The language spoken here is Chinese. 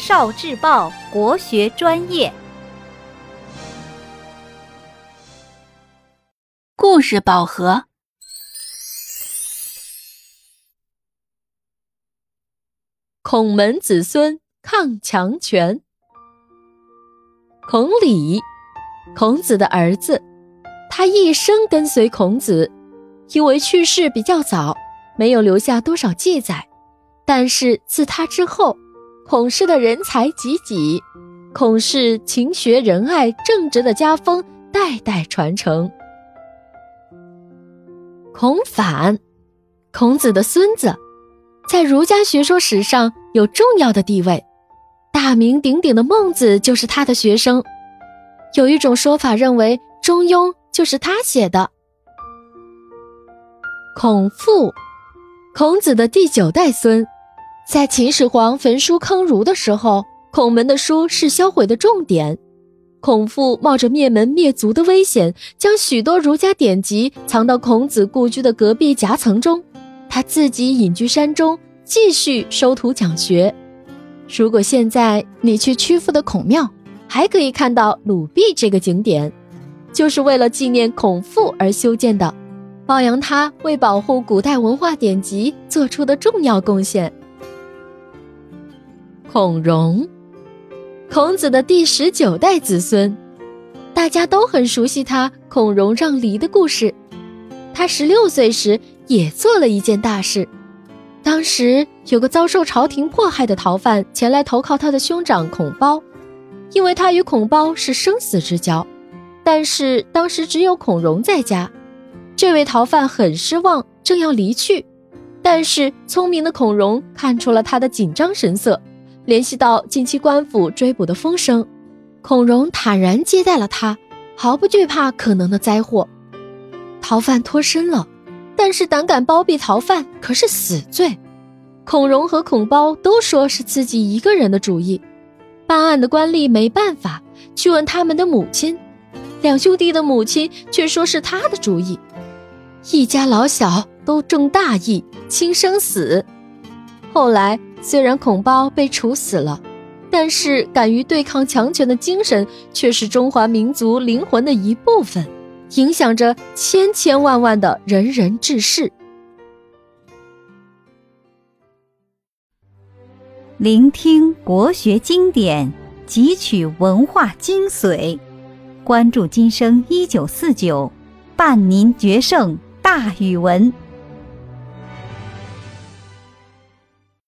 少智报国学专业，故事宝盒。孔门子孙抗强权。孔鲤，孔子的儿子，他一生跟随孔子，因为去世比较早，没有留下多少记载。但是自他之后，孔氏的人才济济，孔氏勤学仁爱正直的家风代代传承。孔反，孔子的孙子，在儒家学说史上有重要的地位，大名鼎鼎的孟子就是他的学生。有一种说法认为《中庸》就是他写的。孔父，孔子的第九代孙。在秦始皇焚书坑儒的时候，孔门的书是销毁的重点。孔父冒着灭门灭族的危险，将许多儒家典籍藏到孔子故居的隔壁夹层中，他自己隐居山中，继续收徒讲学。如果现在你去曲阜的孔庙，还可以看到鲁壁这个景点，就是为了纪念孔父而修建的，褒扬他为保护古代文化典籍做出的重要贡献。孔融，孔子的第十九代子孙，大家都很熟悉他孔融让梨的故事。他十六岁时也做了一件大事。当时有个遭受朝廷迫害的逃犯前来投靠他的兄长孔褒，因为他与孔褒是生死之交。但是当时只有孔融在家，这位逃犯很失望，正要离去，但是聪明的孔融看出了他的紧张神色。联系到近期官府追捕的风声，孔融坦然接待了他，毫不惧怕可能的灾祸。逃犯脱身了，但是胆敢包庇逃犯可是死罪。孔融和孔褒都说是自己一个人的主意。办案的官吏没办法去问他们的母亲，两兄弟的母亲却说是他的主意。一家老小都重大义，轻生死。后来。虽然孔褒被处死了，但是敢于对抗强权的精神却是中华民族灵魂的一部分，影响着千千万万的仁人志士。聆听国学经典，汲取文化精髓，关注今生一九四九，伴您决胜大语文。